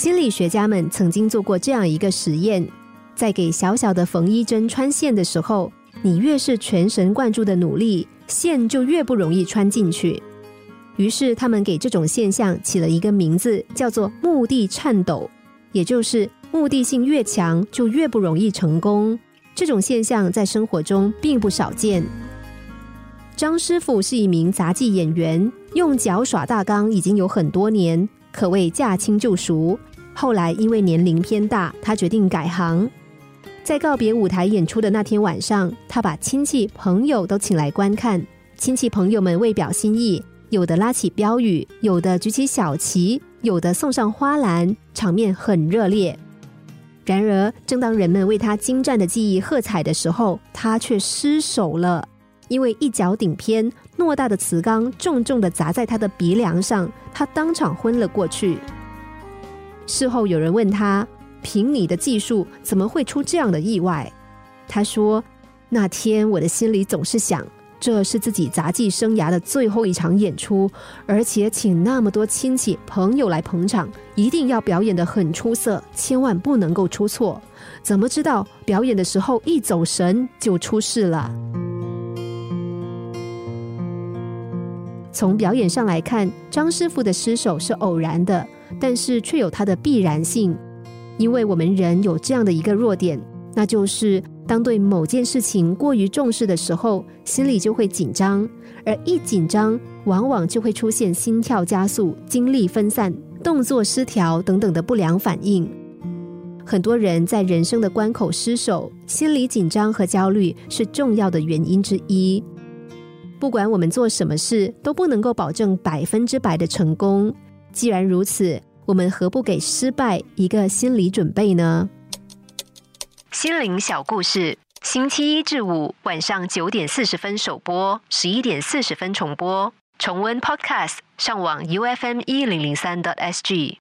心理学家们曾经做过这样一个实验，在给小小的缝衣针穿线的时候，你越是全神贯注的努力，线就越不容易穿进去。于是他们给这种现象起了一个名字，叫做“目的颤抖”，也就是目的性越强，就越不容易成功。这种现象在生活中并不少见。张师傅是一名杂技演员，用脚耍大纲已经有很多年，可谓驾轻就熟。后来因为年龄偏大，他决定改行。在告别舞台演出的那天晚上，他把亲戚朋友都请来观看。亲戚朋友们为表心意。有的拉起标语，有的举起小旗，有的送上花篮，场面很热烈。然而，正当人们为他精湛的技艺喝彩的时候，他却失手了，因为一脚顶偏，偌大的瓷缸重重的砸在他的鼻梁上，他当场昏了过去。事后有人问他：“凭你的技术，怎么会出这样的意外？”他说：“那天我的心里总是想。”这是自己杂技生涯的最后一场演出，而且请那么多亲戚朋友来捧场，一定要表演的很出色，千万不能够出错。怎么知道表演的时候一走神就出事了？从表演上来看，张师傅的失手是偶然的，但是却有它的必然性，因为我们人有这样的一个弱点，那就是。当对某件事情过于重视的时候，心里就会紧张，而一紧张，往往就会出现心跳加速、精力分散、动作失调等等的不良反应。很多人在人生的关口失手，心理紧张和焦虑是重要的原因之一。不管我们做什么事，都不能够保证百分之百的成功。既然如此，我们何不给失败一个心理准备呢？心灵小故事，星期一至五晚上九点四十分首播，十一点四十分重播。重温 Podcast，上网 U F M 一零零三 t S G。